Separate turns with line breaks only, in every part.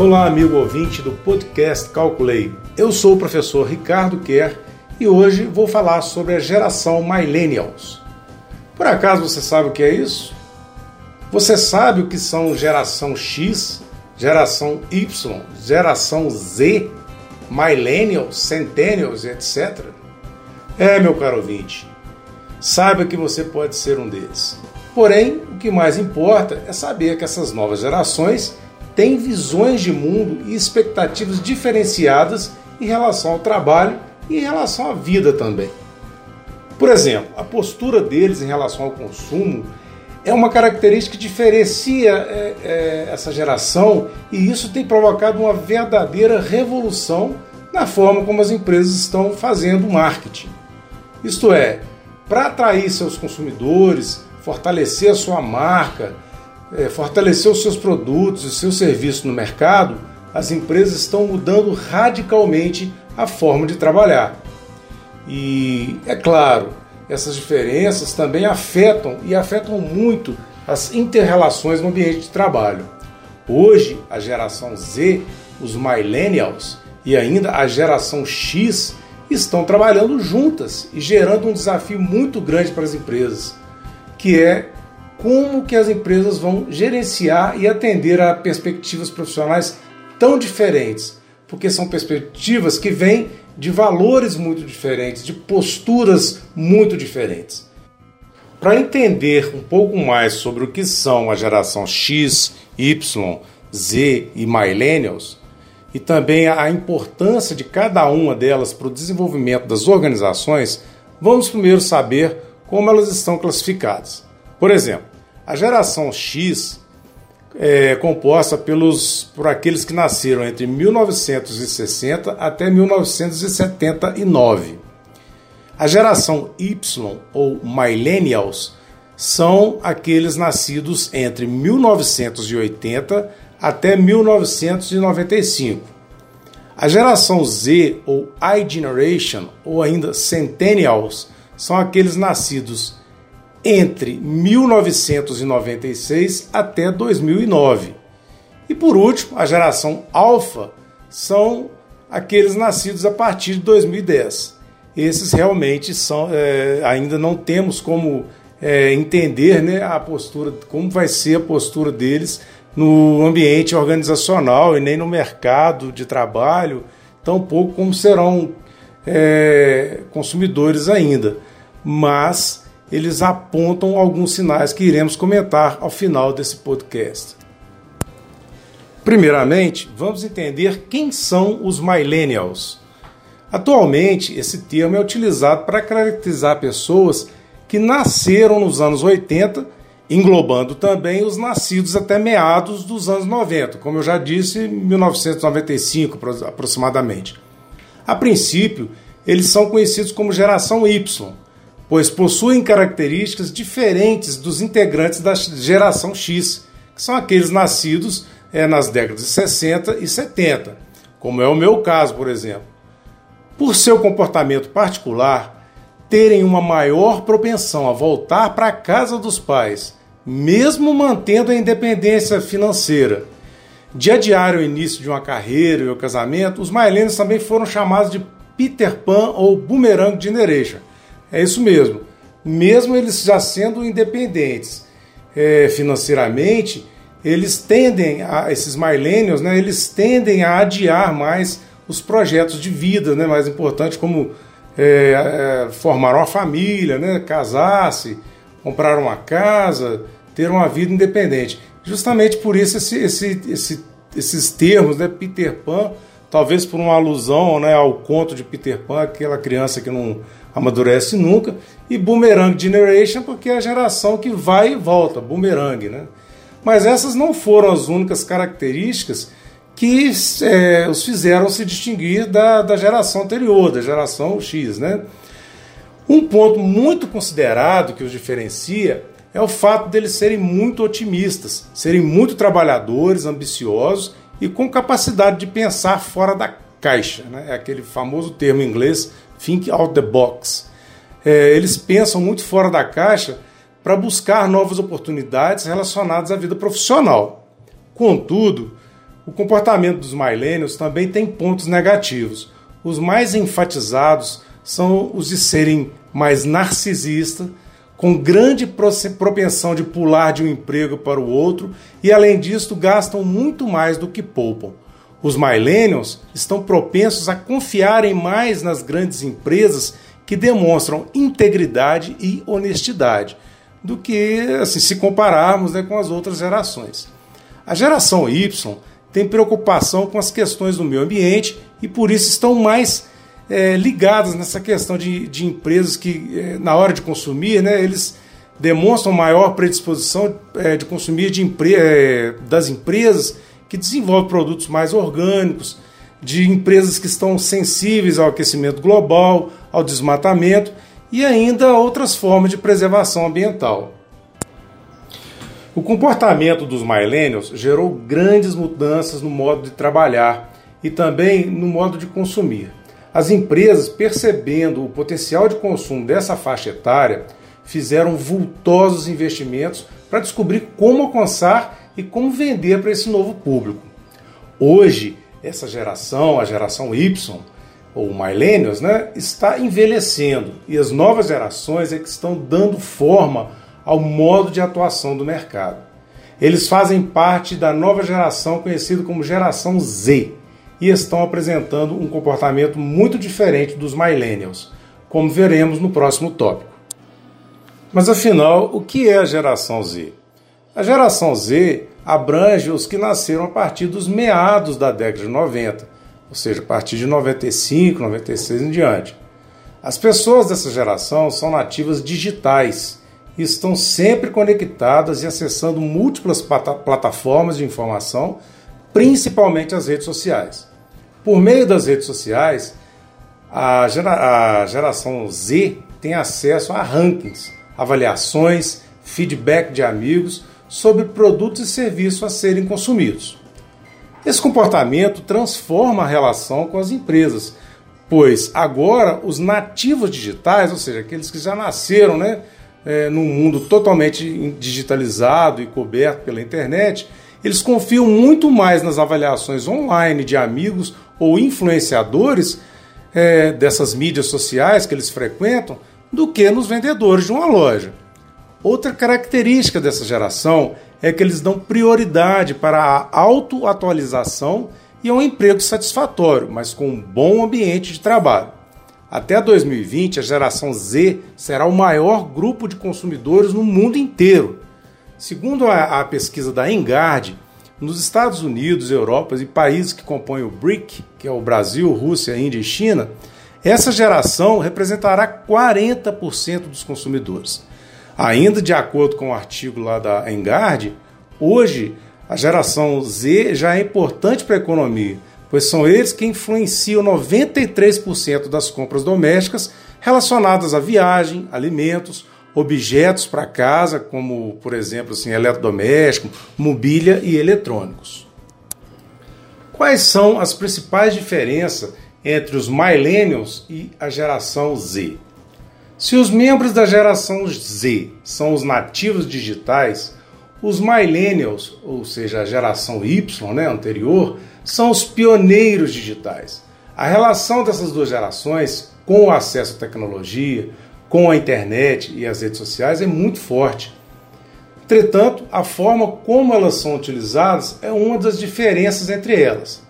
Olá, amigo ouvinte do podcast Calculei. Eu sou o professor Ricardo Kerr e hoje vou falar sobre a geração Millennials. Por acaso você sabe o que é isso? Você sabe o que são geração X, geração Y, geração Z, Millennials, Centennials, etc? É, meu caro ouvinte, saiba que você pode ser um deles. Porém, o que mais importa é saber que essas novas gerações têm visões de mundo e expectativas diferenciadas em relação ao trabalho e em relação à vida também. Por exemplo, a postura deles em relação ao consumo é uma característica que diferencia é, é, essa geração e isso tem provocado uma verdadeira revolução na forma como as empresas estão fazendo marketing. Isto é, para atrair seus consumidores, fortalecer a sua marca, fortalecer os seus produtos e seus serviços no mercado, as empresas estão mudando radicalmente a forma de trabalhar. E é claro, essas diferenças também afetam e afetam muito as interrelações no ambiente de trabalho. Hoje, a geração Z, os millennials e ainda a geração X estão trabalhando juntas e gerando um desafio muito grande para as empresas, que é como que as empresas vão gerenciar e atender a perspectivas profissionais tão diferentes, porque são perspectivas que vêm de valores muito diferentes, de posturas muito diferentes. Para entender um pouco mais sobre o que são a geração X, Y, Z e Millennials, e também a importância de cada uma delas para o desenvolvimento das organizações, vamos primeiro saber como elas estão classificadas. Por exemplo, a geração X é composta pelos, por aqueles que nasceram entre 1960 até 1979. A geração Y, ou Millennials, são aqueles nascidos entre 1980 até 1995. A geração Z, ou iGeneration, ou ainda Centennials, são aqueles nascidos entre 1996 até 2009. E por último, a geração Alpha são aqueles nascidos a partir de 2010. Esses realmente são, é, ainda não temos como é, entender né, a postura, como vai ser a postura deles no ambiente organizacional e nem no mercado de trabalho, tampouco como serão é, consumidores ainda. Mas eles apontam alguns sinais que iremos comentar ao final desse podcast. Primeiramente, vamos entender quem são os millennials. Atualmente, esse termo é utilizado para caracterizar pessoas que nasceram nos anos 80, englobando também os nascidos até meados dos anos 90, como eu já disse, 1995 aproximadamente. A princípio, eles são conhecidos como geração Y pois possuem características diferentes dos integrantes da geração X, que são aqueles nascidos é, nas décadas de 60 e 70, como é o meu caso, por exemplo. Por seu comportamento particular, terem uma maior propensão a voltar para a casa dos pais, mesmo mantendo a independência financeira. De adiar o início de uma carreira e o casamento, os millennials também foram chamados de Peter Pan ou Boomerang Generation, é isso mesmo. Mesmo eles já sendo independentes é, financeiramente, eles tendem a esses millennials, né, eles tendem a adiar mais os projetos de vida, né, mais importantes como é, é, formar uma família, né, casar-se, comprar uma casa, ter uma vida independente. Justamente por isso esse, esse, esse, esses termos, né, Peter Pan, talvez por uma alusão né, ao conto de Peter Pan, aquela criança que não amadurece nunca, e Boomerang Generation, porque é a geração que vai e volta, boomerang, né? Mas essas não foram as únicas características que é, os fizeram se distinguir da, da geração anterior, da geração X, né? Um ponto muito considerado que os diferencia é o fato deles serem muito otimistas, serem muito trabalhadores, ambiciosos e com capacidade de pensar fora da caixa. Né? É aquele famoso termo em inglês think out the box. É, eles pensam muito fora da caixa para buscar novas oportunidades relacionadas à vida profissional. Contudo, O comportamento dos millennials também tem pontos negativos. Os mais enfatizados são os de serem mais narcisistas, com grande propensão de pular de um emprego para o outro e, além disso, gastam muito mais do que poupam. Os millennials estão propensos a confiarem mais nas grandes empresas que demonstram integridade e honestidade do que assim, se compararmos né, com as outras gerações. A geração Y tem preocupação com as questões do meio ambiente e por isso estão mais é, ligadas nessa questão de, de empresas que, é, na hora de consumir, né, eles demonstram maior predisposição é, de consumir de empre é, das empresas que desenvolvem produtos mais orgânicos, de empresas que estão sensíveis ao aquecimento global, ao desmatamento e ainda outras formas de preservação ambiental. O comportamento dos millennials gerou grandes mudanças no modo de trabalhar e também no modo de consumir. As empresas, percebendo o potencial de consumo dessa faixa etária, fizeram vultosos investimentos para descobrir como alcançar e como vender para esse novo público. Hoje, essa geração, a geração Y, ou millennials, né, está envelhecendo e as novas gerações é que estão dando forma ao modo de atuação do mercado. Eles fazem parte da nova geração conhecida como geração Z e estão apresentando um comportamento muito diferente dos millennials, como veremos no próximo tópico. Mas afinal, o que é a geração Z? A geração Z abrange os que nasceram a partir dos meados da década de 90 ou seja, a partir de 95, 96 em diante. As pessoas dessa geração são nativas digitais e estão sempre conectadas e acessando múltiplas plataformas de informação, principalmente as redes sociais. Por meio das redes sociais, a, gera a geração Z tem acesso a rankings, avaliações, feedback de amigos sobre produtos e serviços a serem consumidos. Esse comportamento transforma a relação com as empresas, pois agora os nativos digitais, ou seja, aqueles que já nasceram né, é, num mundo totalmente digitalizado e coberto pela internet, eles confiam muito mais nas avaliações online de amigos ou influenciadores é, dessas mídias sociais que eles frequentam do que nos vendedores de uma loja. Outra característica dessa geração é que eles dão prioridade para a autoatualização e um emprego satisfatório, mas com um bom ambiente de trabalho. Até 2020, a geração Z será o maior grupo de consumidores no mundo inteiro. Segundo a, a pesquisa da Engard, nos Estados Unidos, Europa e países que compõem o BRIC, que é o Brasil, Rússia, Índia e China, essa geração representará 40% dos consumidores. Ainda de acordo com o artigo lá da Engard, hoje a geração Z já é importante para a economia, pois são eles que influenciam 93% das compras domésticas relacionadas à viagem, alimentos, objetos para casa, como, por exemplo, assim, eletrodoméstico, mobília e eletrônicos. Quais são as principais diferenças entre os millennials e a geração Z? Se os membros da geração Z são os nativos digitais, os millennials, ou seja, a geração Y, né, anterior, são os pioneiros digitais. A relação dessas duas gerações com o acesso à tecnologia, com a internet e as redes sociais é muito forte. Entretanto, a forma como elas são utilizadas é uma das diferenças entre elas.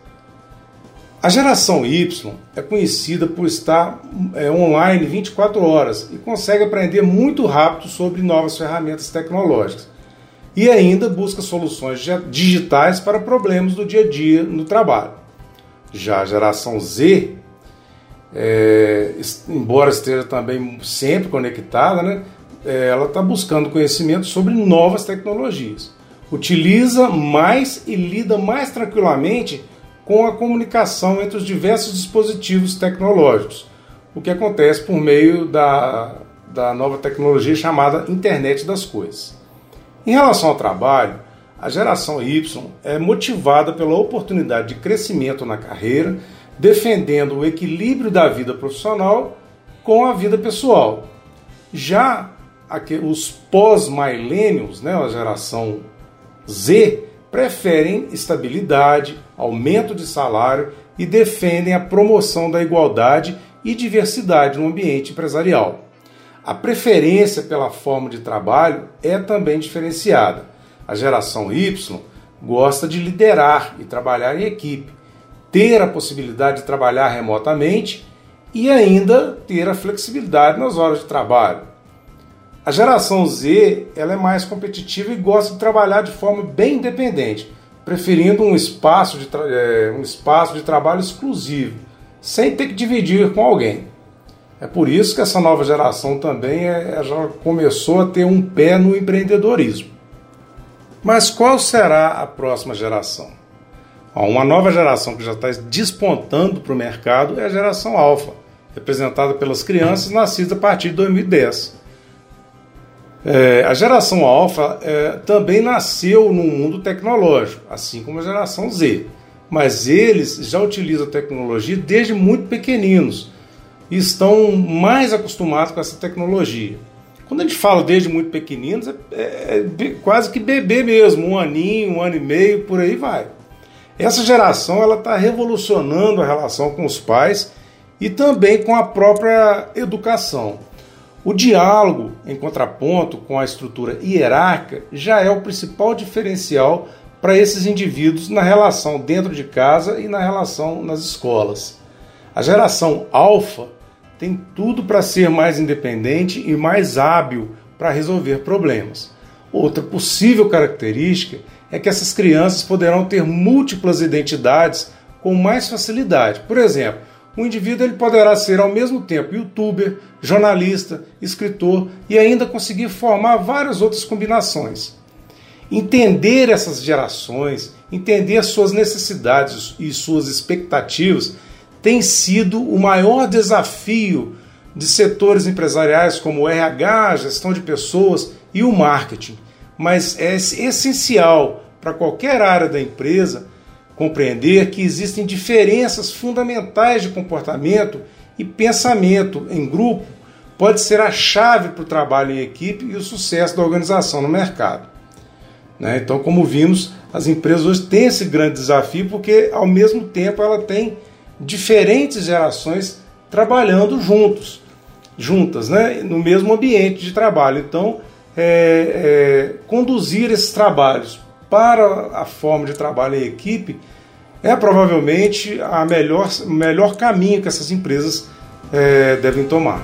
A geração Y é conhecida por estar é, online 24 horas e consegue aprender muito rápido sobre novas ferramentas tecnológicas. E ainda busca soluções digitais para problemas do dia a dia no trabalho. Já a geração Z, é, embora esteja também sempre conectada, né, é, ela está buscando conhecimento sobre novas tecnologias. Utiliza mais e lida mais tranquilamente com a comunicação entre os diversos dispositivos tecnológicos, o que acontece por meio da, da nova tecnologia chamada Internet das Coisas. Em relação ao trabalho, a geração Y é motivada pela oportunidade de crescimento na carreira, defendendo o equilíbrio da vida profissional com a vida pessoal. Já os pós-millennials, né, a geração Z, preferem estabilidade, aumento de salário e defendem a promoção da igualdade e diversidade no ambiente empresarial. A preferência pela forma de trabalho é também diferenciada. A geração Y gosta de liderar e trabalhar em equipe, ter a possibilidade de trabalhar remotamente e ainda ter a flexibilidade nas horas de trabalho. A geração Z ela é mais competitiva e gosta de trabalhar de forma bem independente, preferindo um espaço de, é, um espaço de trabalho exclusivo, sem ter que dividir com alguém. É por isso que essa nova geração também é, já começou a ter um pé no empreendedorismo. Mas qual será a próxima geração? Uma nova geração que já está despontando para o mercado é a geração alfa, representada pelas crianças nascidas a partir de 2010. É, a geração alfa é, também nasceu no mundo tecnológico, assim como a geração Z. Mas eles já utilizam a tecnologia desde muito pequeninos e estão mais acostumados com essa tecnologia. Quando a gente fala desde muito pequeninos, é, é, é quase que bebê mesmo, um aninho, um ano e meio, por aí vai. Essa geração ela está revolucionando a relação com os pais e também com a própria educação. O diálogo, em contraponto com a estrutura hierárquica, já é o principal diferencial para esses indivíduos na relação dentro de casa e na relação nas escolas. A geração alfa tem tudo para ser mais independente e mais hábil para resolver problemas. Outra possível característica é que essas crianças poderão ter múltiplas identidades com mais facilidade. Por exemplo, o indivíduo ele poderá ser ao mesmo tempo youtuber, jornalista, escritor e ainda conseguir formar várias outras combinações. Entender essas gerações, entender suas necessidades e suas expectativas tem sido o maior desafio de setores empresariais como RH, gestão de pessoas e o marketing. Mas é essencial para qualquer área da empresa compreender que existem diferenças fundamentais de comportamento e pensamento em grupo pode ser a chave para o trabalho em equipe e o sucesso da organização no mercado. Né? Então, como vimos, as empresas hoje têm esse grande desafio porque, ao mesmo tempo, ela tem diferentes gerações trabalhando juntos, juntas, né? no mesmo ambiente de trabalho. Então, é, é, conduzir esses trabalhos para a forma de trabalho em equipe é provavelmente a melhor, melhor caminho que essas empresas é, devem tomar.